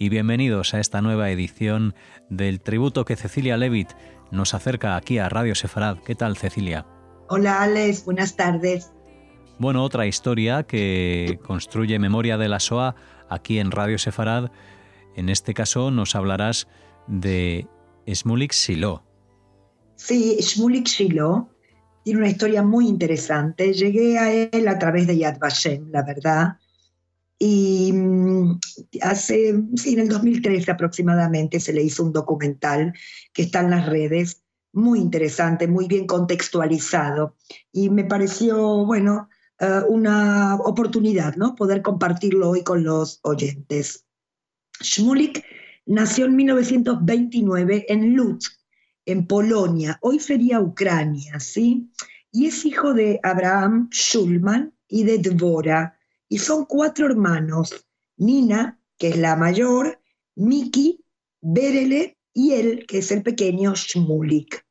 y bienvenidos a esta nueva edición del tributo que Cecilia Levitt nos acerca aquí a Radio Sefarad. ¿Qué tal Cecilia? Hola Alex, buenas tardes. Bueno, otra historia que construye memoria de la SOA aquí en Radio Sefarad. En este caso nos hablarás de Shmulik Silo. Sí, Shmulik Silo tiene una historia muy interesante. Llegué a él a través de Yad Vashem, la verdad. Y mm, hace, sí, en el 2013 aproximadamente se le hizo un documental que está en las redes, muy interesante, muy bien contextualizado. Y me pareció, bueno, eh, una oportunidad, ¿no? Poder compartirlo hoy con los oyentes. Shmulik nació en 1929 en Lutsk, en Polonia, hoy sería Ucrania, ¿sí? Y es hijo de Abraham Schulman y de Dvora y son cuatro hermanos, Nina, que es la mayor, Miki, Berele y él, que es el pequeño Shmulik.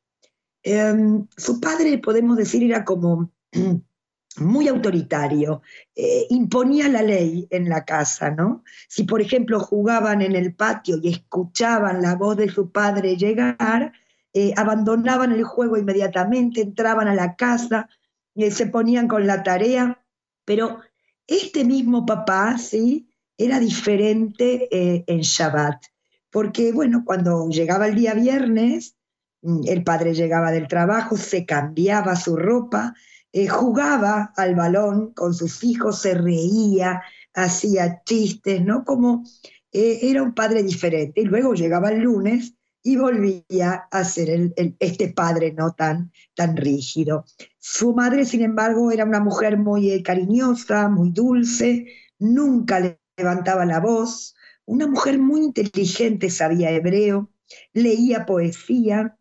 Em, su padre, podemos decir, era como muy autoritario, eh, imponía la ley en la casa, ¿no? Si, por ejemplo, jugaban en el patio y escuchaban la voz de su padre llegar, eh, abandonaban el juego inmediatamente, entraban a la casa, eh, se ponían con la tarea, pero este mismo papá, ¿sí? Era diferente eh, en Shabbat, porque, bueno, cuando llegaba el día viernes, mm, el padre llegaba del trabajo, se cambiaba su ropa, eh, jugaba al balón con sus hijos, se reía, hacía chistes, ¿no? Como eh, era un padre diferente. Y luego llegaba el lunes y volvía a ser este padre no tan, tan rígido. Su madre, sin embargo, era una mujer muy eh, cariñosa, muy dulce, nunca le levantaba la voz, una mujer muy inteligente, sabía hebreo, leía poesía,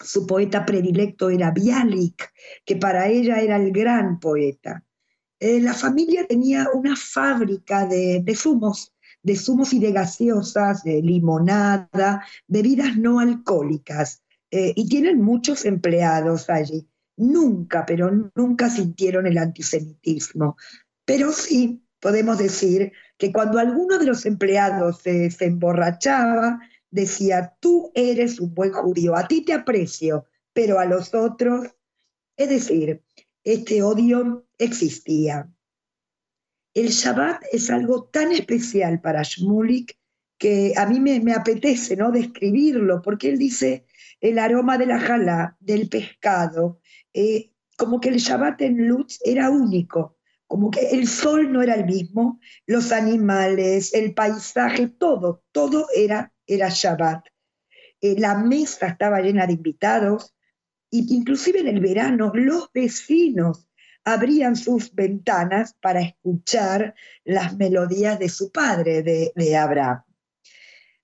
su poeta predilecto era Bialik, que para ella era el gran poeta. Eh, la familia tenía una fábrica de, de zumos, de zumos y de gaseosas, de limonada, bebidas no alcohólicas, eh, y tienen muchos empleados allí. Nunca, pero nunca sintieron el antisemitismo. Pero sí podemos decir que cuando alguno de los empleados se, se emborrachaba, decía, tú eres un buen judío, a ti te aprecio, pero a los otros, es decir, este odio existía. El Shabbat es algo tan especial para Shmulik que a mí me, apetece ¿no? describirlo, porque él dice el aroma de la jala, del pescado, eh, como que el Shabbat en Lutz era único, como que el sol no era el mismo, los animales, el paisaje, todo, todo era, era Shabbat. Eh, la mesa estaba llena de invitados, e inclusive en el verano los vecinos abrían sus ventanas para escuchar las melodías de su padre, de, Abraham.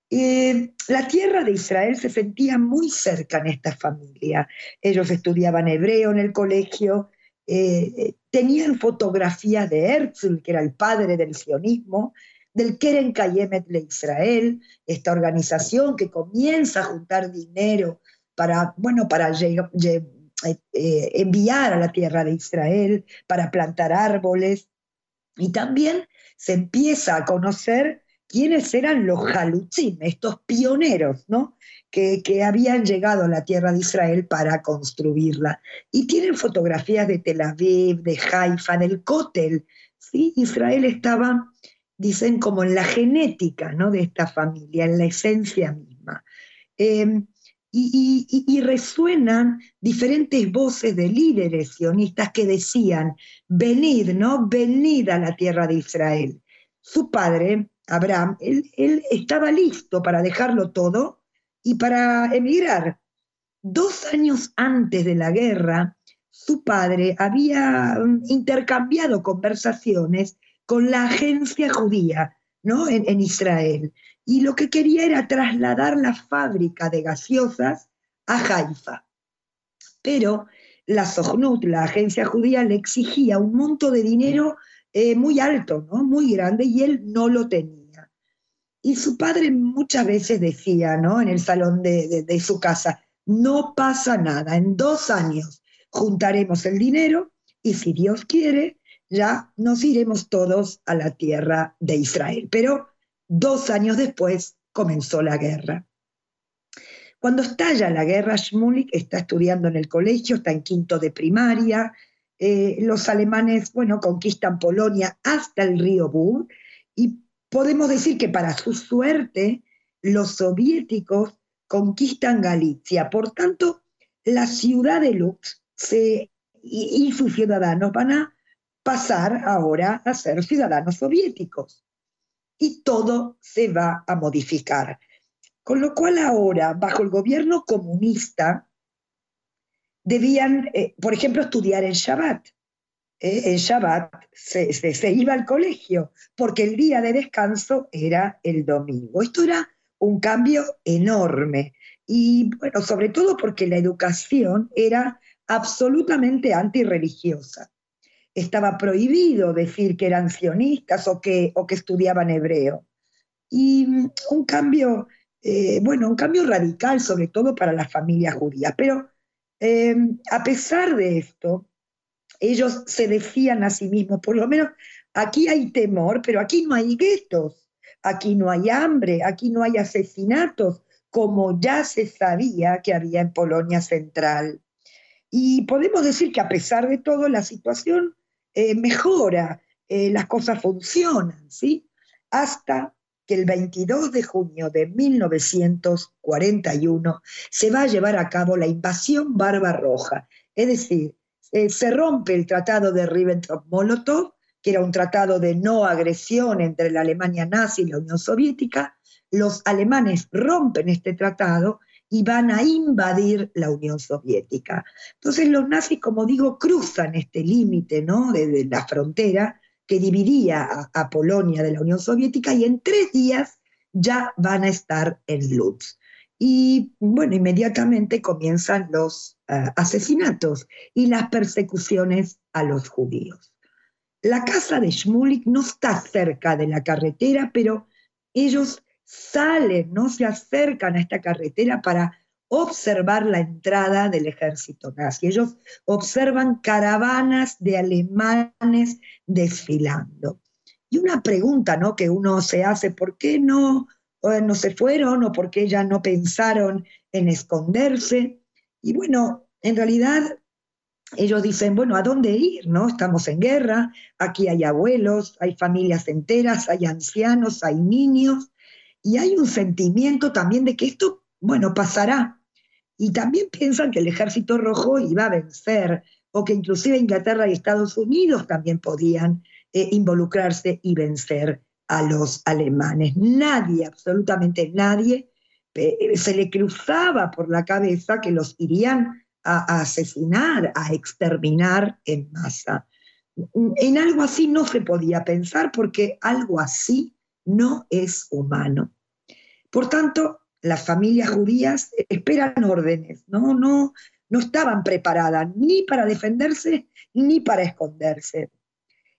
la tierra de Israel se sentía muy cerca en esta familia. Ellos estudiaban hebreo en el colegio, eh, tenían fotografías de Herzl, que era el padre del sionismo, del Keren Kayemet de Israel, esta organización que comienza a juntar dinero para, bueno, para eh, enviar a la tierra de Israel para plantar árboles. Y también se empieza a conocer quiénes eran los Jalutzim, estos pioneros, ¿no? Que, que, habían llegado a la tierra de Israel para construirla. Y tienen fotografías de Tel Aviv, de Haifa, del Kotel. ¿sí? Israel estaba, dicen, como en la genética ¿no? de esta familia, en la esencia misma. Eh, y, resuenan diferentes voces de líderes sionistas que decían, venid, ¿no? Venid a la tierra de Israel. Su padre, Abraham, él, él estaba listo para dejarlo todo y para emigrar. Dos años antes de la guerra, su padre había mm, intercambiado conversaciones con la agencia judía ¿no? en, Israel y lo que quería era trasladar la fábrica de gaseosas a Haifa. Pero la Sohnut, la agencia judía, le exigía un monto de dinero eh, muy alto, ¿no? muy grande, y él no lo tenía. Y su padre muchas veces decía, ¿no? en el salón de, de su casa, no pasa nada, en dos años juntaremos el dinero y si Dios quiere, ya nos iremos todos a la tierra de Israel. Pero dos años después comenzó la guerra. Cuando estalla la guerra, Shmulik está estudiando en el colegio, está en quinto de primaria. Eh, los alemanes, bueno, conquistan Polonia hasta el río Bur y podemos decir que para su suerte, los soviéticos conquistan Galicia. Por tanto, la ciudad de Lux y sus ciudadanos van a pasar ahora a ser ciudadanos soviéticos. Y todo se va a modificar. Con lo cual ahora, bajo el gobierno comunista, debían, eh, por ejemplo, estudiar el Shabbat. Eh, el Shabbat se, se, iba al colegio, porque el día de descanso era el domingo. Esto era un cambio enorme. Y bueno, sobre todo porque la educación era absolutamente antirreligiosa estaba prohibido decir que eran sionistas o que, o que estudiaban hebreo. Y mm, un cambio, eh, bueno, un cambio radical, sobre todo para las familias judías. Pero eh, a pesar de esto, ellos se decían a sí mismos, por lo menos aquí hay temor, pero aquí no hay guetos, aquí no hay hambre, aquí no hay asesinatos, como ya se sabía que había en Polonia Central. Y podemos decir que a pesar de todo, la situación eh, mejora, eh, las cosas funcionan, ¿sí? Hasta que el 22 de junio de 1941 se va a llevar a cabo la invasión Roja, es decir, eh, se rompe el tratado de Ribbentrop-Molotov, que era un tratado de no agresión entre la Alemania nazi y la Unión Soviética, los alemanes rompen este tratado y van a invadir la Unión Soviética. Entonces los nazis, como digo, cruzan este límite ¿no? de, la frontera que dividía a, Polonia de la Unión Soviética y en tres días ya van a estar en Lutz. Y bueno, inmediatamente comienzan los eh, asesinatos y las persecuciones a los judíos. La casa de Shmulik no está cerca de la carretera, pero ellos salen, no se acercan a esta carretera para observar la entrada del ejército nazi. Ellos observan caravanas de alemanes desfilando. Y una pregunta ¿no? que uno se hace, ¿por qué no, no se fueron o por qué ya no pensaron en esconderse? Y bueno, en realidad ellos dicen, bueno, ¿a dónde ir? ¿No? Estamos en guerra, aquí hay abuelos, hay familias enteras, hay ancianos, hay niños, y hay un sentimiento también de que esto, bueno, pasará. Y también piensan que el ejército rojo iba a vencer, o que inclusive Inglaterra y Estados Unidos también podían eh, involucrarse y vencer a los alemanes. Nadie, absolutamente nadie, eh, se le cruzaba por la cabeza que los irían a, asesinar, a exterminar en masa. En algo así no se podía pensar porque algo así no es humano. Por tanto, las familias judías esperan órdenes, ¿no? No, no estaban preparadas ni para defenderse ni para esconderse.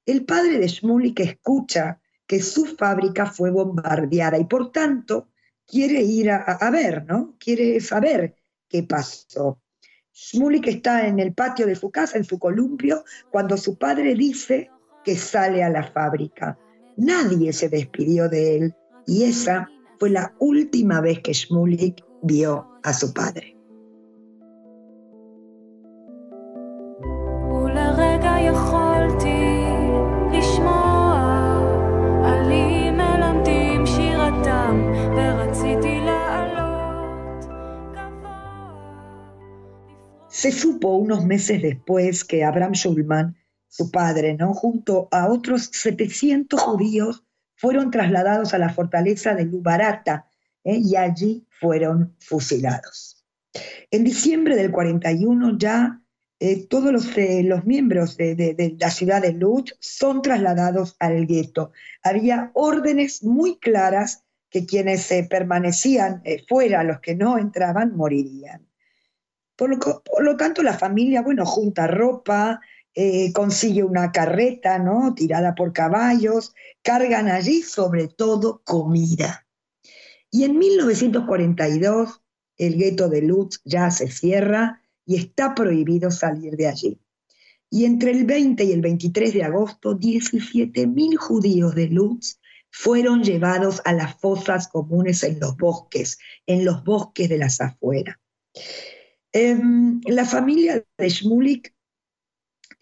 El padre de Shmulik escucha que su fábrica fue bombardeada y por tanto quiere ir a, ver, ¿no? Quiere saber qué pasó. Shmulik está en el patio de su casa, en su columpio, cuando su padre dice que sale a la fábrica. Nadie se despidió de él y esa fue la última vez que Shmulik vio a su padre. Se supo unos meses después que Abraham Schulman, su padre, ¿no? junto a otros 700 judíos, fueron trasladados a la fortaleza de Lubarata ¿eh? y allí fueron fusilados. En diciembre del 41 ya eh, todos los, eh, los miembros de, de, la ciudad de Lutz son trasladados al gueto. Había órdenes muy claras que quienes permanecían fuera, los que no entraban, morirían. Por lo, tanto, la familia, bueno, junta ropa, consigue una carreta, ¿no? Tirada por caballos, cargan allí sobre todo comida. Y en 1942 el gueto de Lutz ya se cierra y está prohibido salir de allí. Y entre el 20 y el 23 de agosto, 17.000 judíos de Lutz fueron llevados a las fosas comunes en los bosques, en los bosques de las afueras. Em, la familia de Shmulik,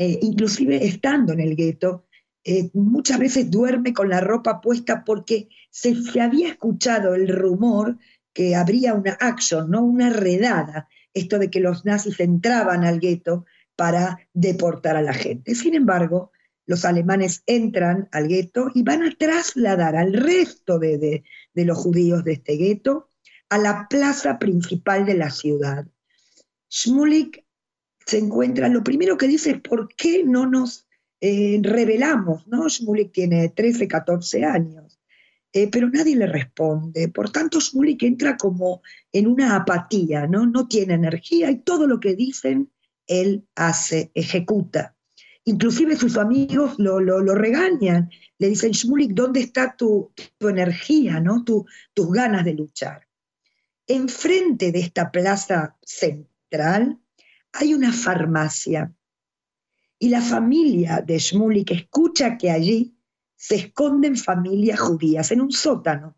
eh, inclusive estando en el gueto, eh, muchas veces duerme con la ropa puesta porque se, se, había escuchado el rumor que habría una action, ¿no? una redada, esto de que los nazis entraban al gueto para deportar a la gente. Sin embargo, los alemanes entran al gueto y van a trasladar al resto de, los judíos de este gueto a la plaza principal de la ciudad. Schmulik se encuentra, lo primero que dice es, ¿por qué no nos eh, revelamos? ¿no? Schmulik tiene 13, 14 años. Eh, pero nadie le responde. Por tanto, Smulik entra como en una apatía, ¿no? no tiene energía y todo lo que dicen, él hace, ejecuta. Inclusive sus amigos lo, lo, regañan, le dicen, Shmulik, ¿dónde está tu, tu energía, ¿no? Tu, tus ganas de luchar? Enfrente de esta plaza central hay una farmacia y la familia de Shmulik escucha que allí se esconden familias judías en un sótano.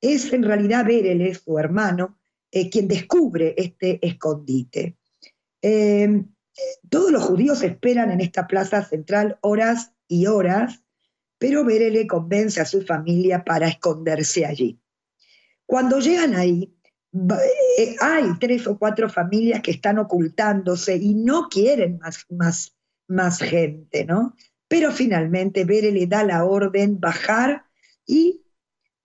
Es en realidad Berele, su hermano, eh, quien descubre este escondite. Em, todos los judíos esperan en esta plaza central horas y horas, pero Berele convence a su familia para esconderse allí. Cuando llegan ahí, hay tres o cuatro familias que están ocultándose y no quieren más, más, más gente, ¿no? pero finalmente Bere le da la orden bajar y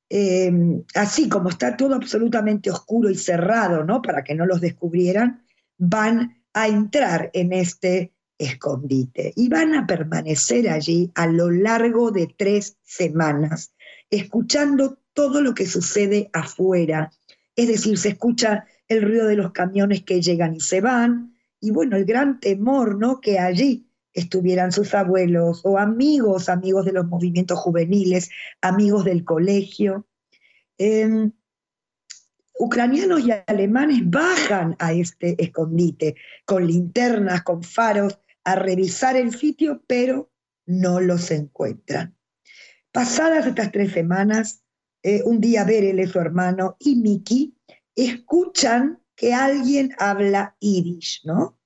em, así como está todo absolutamente oscuro y cerrado, ¿no? Para que no los descubrieran, van a entrar en este escondite y van a permanecer allí a lo largo de tres semanas, escuchando todo lo que sucede afuera. Es decir, se escucha el ruido de los camiones que llegan y se van, y bueno, el gran temor, ¿no? Que allí estuvieran sus abuelos o amigos, amigos de los movimientos juveniles, amigos del colegio. Em, ucranianos y alemanes bajan a este escondite con linternas, con faros, a revisar el sitio, pero no los encuentran. Pasadas estas tres semanas, eh, un día Berele, su hermano, y Miki escuchan que alguien habla yiddish, ¿no?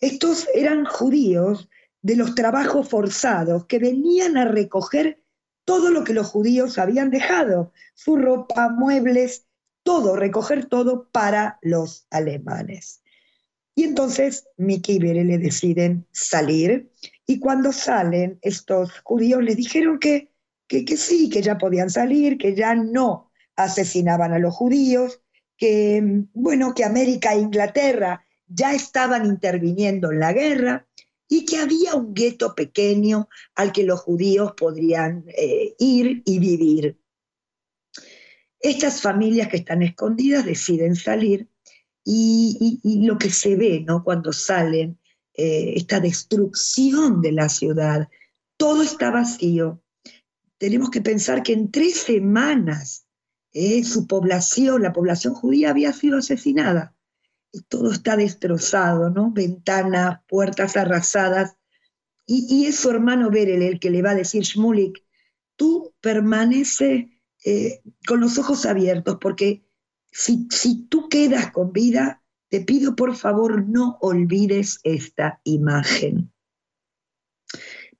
Estos eran judíos de los trabajos forzados que venían a recoger todo lo que los judíos habían dejado, su ropa, muebles, todo, recoger todo para los alemanes. Y entonces Miki y Berele deciden salir y cuando salen estos judíos les dijeron que, que, sí, que ya podían salir, que ya no asesinaban a los judíos, que bueno, que América e Inglaterra ya estaban interviniendo en la guerra y que había un gueto pequeño al que los judíos podrían eh, ir y vivir. Estas familias que están escondidas deciden salir y, lo que se ve ¿no? cuando salen, eh, esta destrucción de la ciudad, todo está vacío. Tenemos que pensar que en tres semanas eh, su población, la población judía, había sido asesinada todo está destrozado, ¿no? Ventanas, puertas arrasadas. Y, es su hermano Berel el que le va a decir, Shmulik, tú permanece eh, con los ojos abiertos, porque si tú quedas con vida, te pido por favor no olvides esta imagen.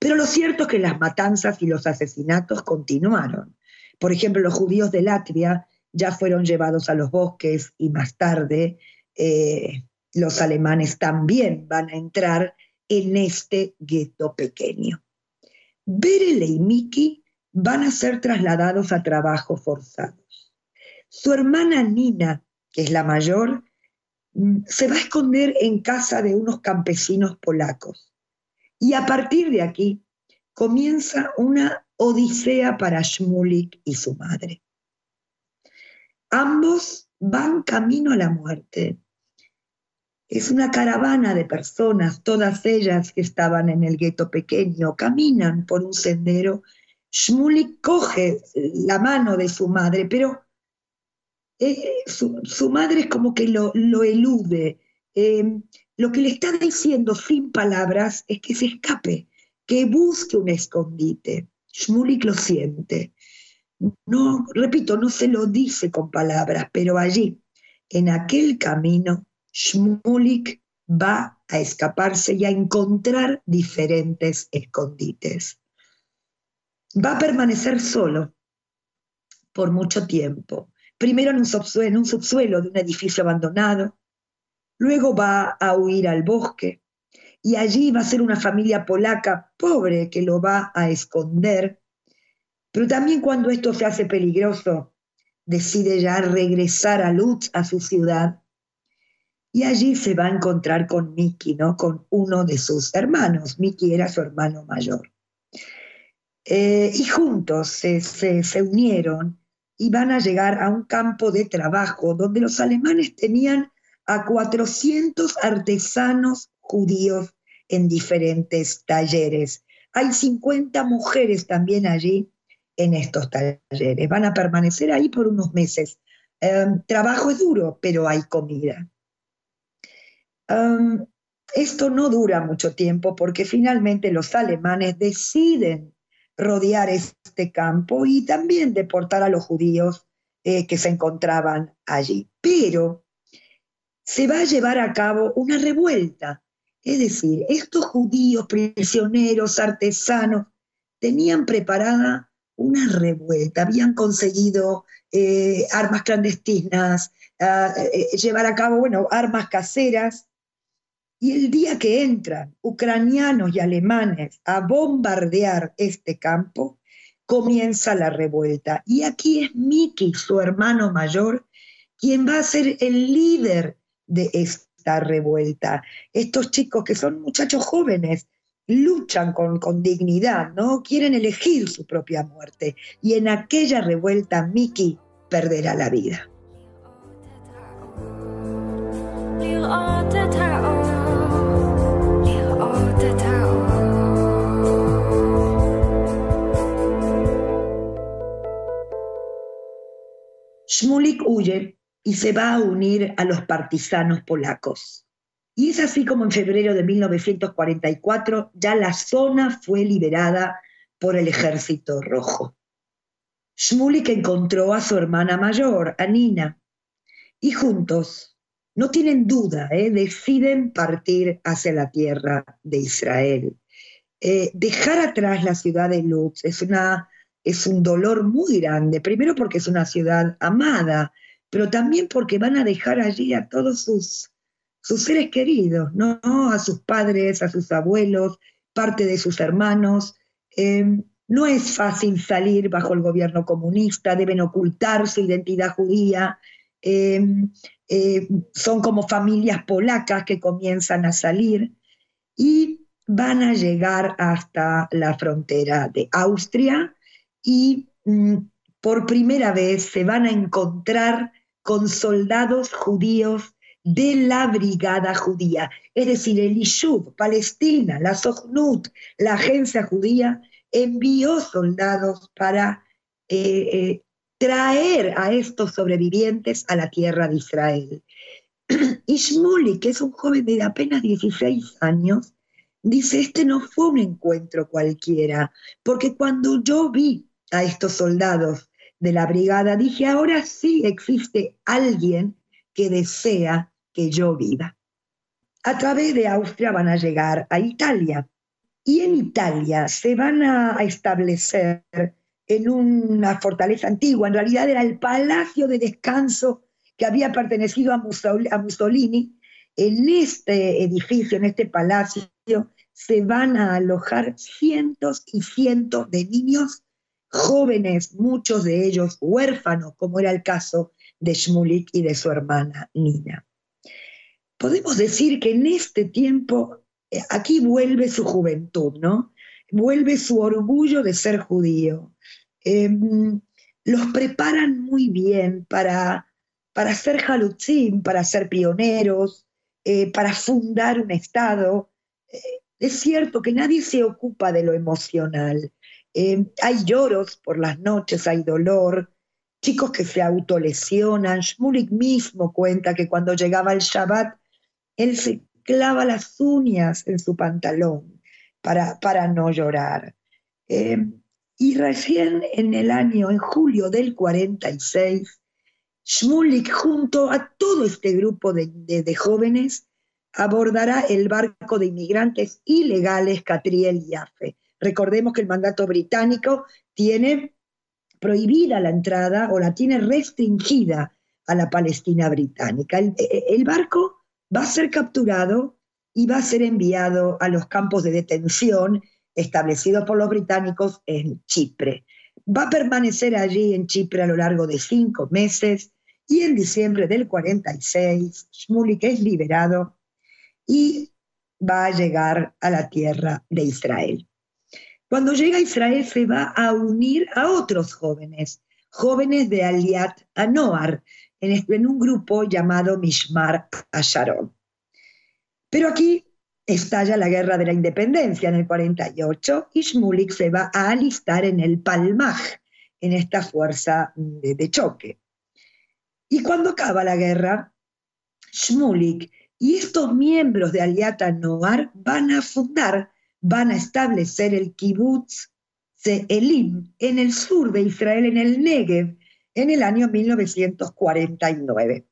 Pero lo cierto es que las matanzas y los asesinatos continuaron. Por ejemplo, los judíos de Latvia ya fueron llevados a los bosques y más tarde eh, los alemanes también van a entrar en este gueto pequeño. Berele y Miki van a ser trasladados a trabajos forzados. Su hermana Nina, que es la mayor, mm, se va a esconder en casa de unos campesinos polacos. Y a partir de aquí comienza una odisea para Shmulik y su madre. ambos van camino a la muerte. Es una caravana de personas, todas ellas que estaban en el gueto pequeño, caminan por un sendero. Shmulik coge la mano de su madre, pero eh, su, madre es como que lo, elude. Em, lo que le está diciendo sin palabras es que se escape, que busque un escondite. Shmulik lo siente. No, repito, no se lo dice con palabras, pero allí, en aquel camino, Shmulik va a escaparse y a encontrar diferentes escondites. Va a permanecer solo por mucho tiempo. Primero en un, subsuelo, en un subsuelo de un edificio abandonado, luego va a huir al bosque y allí va a ser una familia polaca pobre que lo va a esconder. Pero también cuando esto se hace peligroso, decide ya regresar a Lutz, a su ciudad, y allí se va a encontrar con Miki, ¿no? Con uno de sus hermanos. Miki era su hermano mayor. Eh, y juntos se, se, unieron y van a llegar a un campo de trabajo donde los alemanes tenían a 400 artesanos judíos en diferentes talleres. Hay 50 mujeres también allí en estos talleres. Van a permanecer ahí por unos meses. Eh, trabajo es duro, pero hay comida esto no dura mucho tiempo porque finalmente los alemanes deciden rodear este campo y también deportar a los judíos eh, que se encontraban allí. Pero se va a llevar a cabo una revuelta. Es decir, estos judíos prisioneros, artesanos, tenían preparada una revuelta, habían conseguido eh, armas clandestinas, ah, eh, llevar a cabo, bueno, armas caseras, y el día que entran ucranianos y alemanes a bombardear este campo, comienza la revuelta. Y aquí es Miki, su hermano mayor, quien va a ser el líder de esta revuelta. Estos chicos que son muchachos jóvenes, luchan con, con, dignidad, ¿no? Quieren elegir su propia muerte. Y en aquella revuelta Miki perderá la vida. Shmulik huye y se va a unir a los partisanos polacos. Y es así como en febrero de 1944 ya la zona fue liberada por el ejército rojo. Shmulik encontró a su hermana mayor, a Nina, y juntos, no tienen duda, ¿eh? deciden partir hacia la tierra de Israel. Eh, dejar atrás la ciudad de Lutz es una es un dolor muy grande, primero porque es una ciudad amada, pero también porque van a dejar allí a todos sus, sus seres queridos, ¿no? A sus padres, a sus abuelos, parte de sus hermanos. Em, no es fácil salir bajo el gobierno comunista, deben ocultar su identidad judía. Em, eh, son como familias polacas que comienzan a salir y van a llegar hasta la frontera de Austria y mm, por primera vez se van a encontrar con soldados judíos de la brigada judía, es decir, el Ishub, Palestina, la Sohnut, la agencia judía, envió soldados para eh, eh, traer a estos sobrevivientes a la tierra de Israel. Ishmuli, que es un joven de apenas 16 años, dice, este no fue un encuentro cualquiera, porque cuando yo vi a estos soldados de la brigada, dije, ahora sí existe alguien que desea que yo viva. A través de Austria van a llegar a Italia y en Italia se van a establecer en una fortaleza antigua, en realidad era el palacio de descanso que había pertenecido a Mussolini. En este edificio, en este palacio, se van a alojar cientos y cientos de niños jóvenes, muchos de ellos huérfanos, como era el caso de Shmulik y de su hermana Nina. Podemos decir que en este tiempo, eh, aquí vuelve su juventud, ¿no? Vuelve su orgullo de ser judío. Em, los preparan muy bien para, para ser jalutzim, para ser pioneros, eh, para fundar un Estado. Eh, es cierto que nadie se ocupa de lo emocional. Eh, hay lloros por las noches, hay dolor, chicos que se autolesionan. Shmulik mismo cuenta que cuando llegaba el Shabbat, él se clava las uñas en su pantalón para, para no llorar. Y recién en el año, en julio del 46, Shmulik junto a todo este grupo de, jóvenes abordará el barco de inmigrantes ilegales Catriel Yafe. Recordemos que el mandato británico tiene prohibida la entrada o la tiene restringida a la Palestina británica. el barco va a ser capturado y va a ser enviado a los campos de detención establecido por los británicos en Chipre. Va a permanecer allí en Chipre a lo largo de cinco meses y en diciembre del 46 Shmulik es liberado y va a llegar a la tierra de Israel. Cuando llega Israel se va a unir a otros jóvenes, jóvenes de Aliat Anoar, en, en un grupo llamado Mishmar Asharon. Pero aquí estalla la guerra de la independencia en el 48 y Shmulik se va a alistar en el Palmaj, en esta fuerza de, choque. Y cuando acaba la guerra, Shmulik y estos miembros de Aliata Noar van a fundar, van a establecer el kibbutz Elim en el sur de Israel, en el Negev, en el año 1949.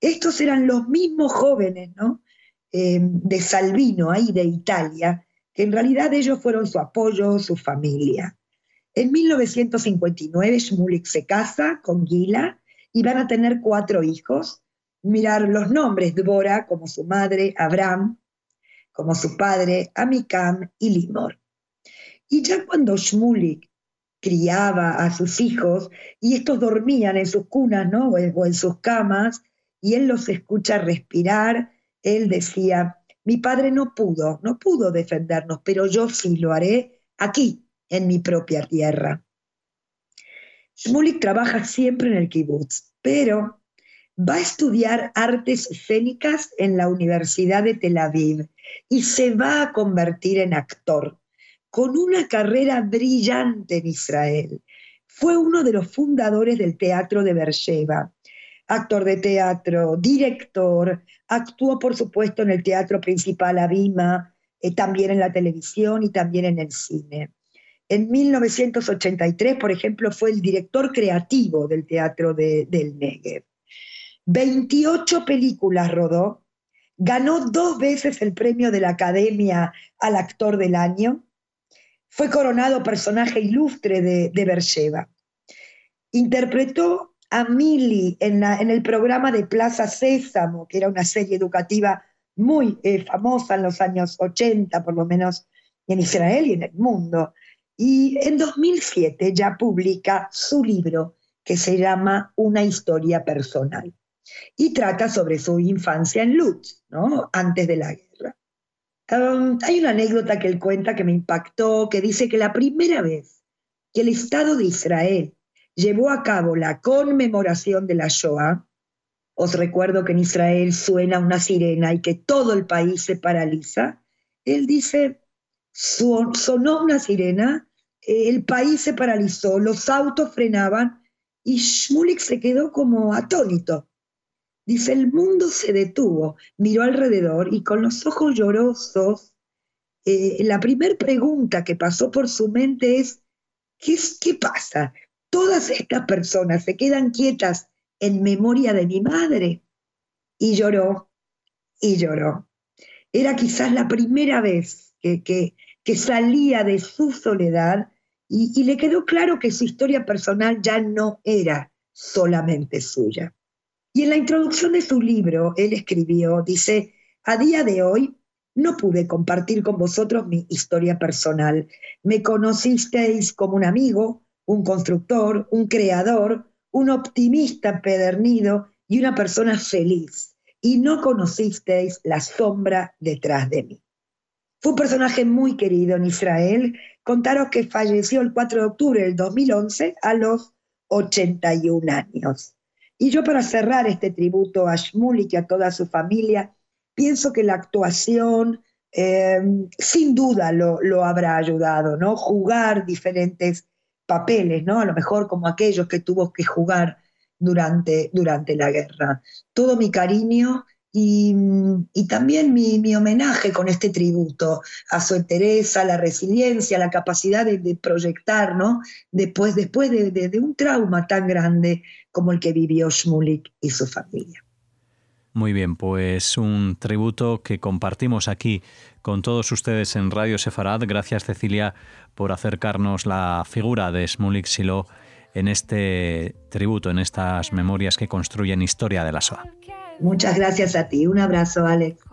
Estos eran los mismos jóvenes, ¿no? Eh, de Salvino, ahí de Italia, que en realidad ellos fueron su apoyo, su familia. En 1959 Shmulik se casa con Gila y van a tener cuatro hijos. Mirar los nombres, Dvora como su madre, Abraham como su padre, Amikam y Limor. Y ya cuando Shmulik criaba a sus hijos y estos dormían en sus cunas ¿no? o en sus camas y él los escucha respirar él decía, mi padre no pudo, no pudo defendernos, pero yo sí lo haré aquí, en mi propia tierra. Shmulik trabaja siempre en el kibutz, pero va a estudiar artes escénicas en la Universidad de Tel Aviv y se va a convertir en actor, con una carrera brillante en Israel. Fue uno de los fundadores del teatro de Beersheba actor de teatro, director, actuó por supuesto en el teatro principal Abima, eh, también en la televisión y también en el cine. En 1983, por ejemplo, fue el director creativo del Teatro del Negev. 28 películas rodó, ganó dos veces el premio de la Academia al Actor del Año, fue coronado personaje ilustre de, de. Interpretó a Mili en, el programa de Plaza Sésamo, que era una serie educativa muy eh, famosa en los años 80, por lo menos en Israel y en el mundo. Y en 2007 ya publica su libro que se llama Una historia personal y trata sobre su infancia en Lutz, ¿no? antes de la guerra. Um, hay una anécdota que él cuenta que me impactó, que dice que la primera vez que el Estado de Israel llevó a cabo la conmemoración de la Shoah, os recuerdo que en Israel suena una sirena y que todo el país se paraliza, él dice, sonó una sirena, el país se paralizó, los autos frenaban y Shmulik se quedó como atónito. Dice, el mundo se detuvo, miró alrededor y con los ojos llorosos, eh, la primera pregunta que pasó por su mente es, ¿qué, ¿qué pasa? todas estas personas se quedan quietas en memoria de mi madre. Y lloró, y lloró. Era quizás la primera vez que, que, salía de su soledad y, y le quedó claro que su historia personal ya no era solamente suya. Y en la introducción de su libro, él escribió, dice, a día de hoy no pude compartir con vosotros mi historia personal. Me conocisteis como un amigo, un constructor, un creador, un optimista pedernido y una persona feliz, y no conocisteis la sombra detrás de mí. Fue un personaje muy querido en Israel. Contaros que falleció el 4 de octubre del 2011 a los 81 años. Y yo para cerrar este tributo a Shmulik y a toda su familia, pienso que la actuación em, sin duda lo, lo, habrá ayudado, ¿no? Jugar diferentes papeles, ¿no? A lo mejor como aquellos que tuvo que jugar durante, durante la guerra. Todo mi cariño y, también mi, homenaje con este tributo a su entereza, la resiliencia, la capacidad de, proyectar, ¿no? Después, después de, un trauma tan grande como el que vivió Shmulik y su familia. Muy bien, pues un tributo que compartimos aquí con todos ustedes en Radio Sefarad. Gracias Cecilia por acercarnos la figura de Shmulik Silo en este tributo, en estas memorias que construyen historia de la SOA. Muchas gracias a ti. Un abrazo, Alex.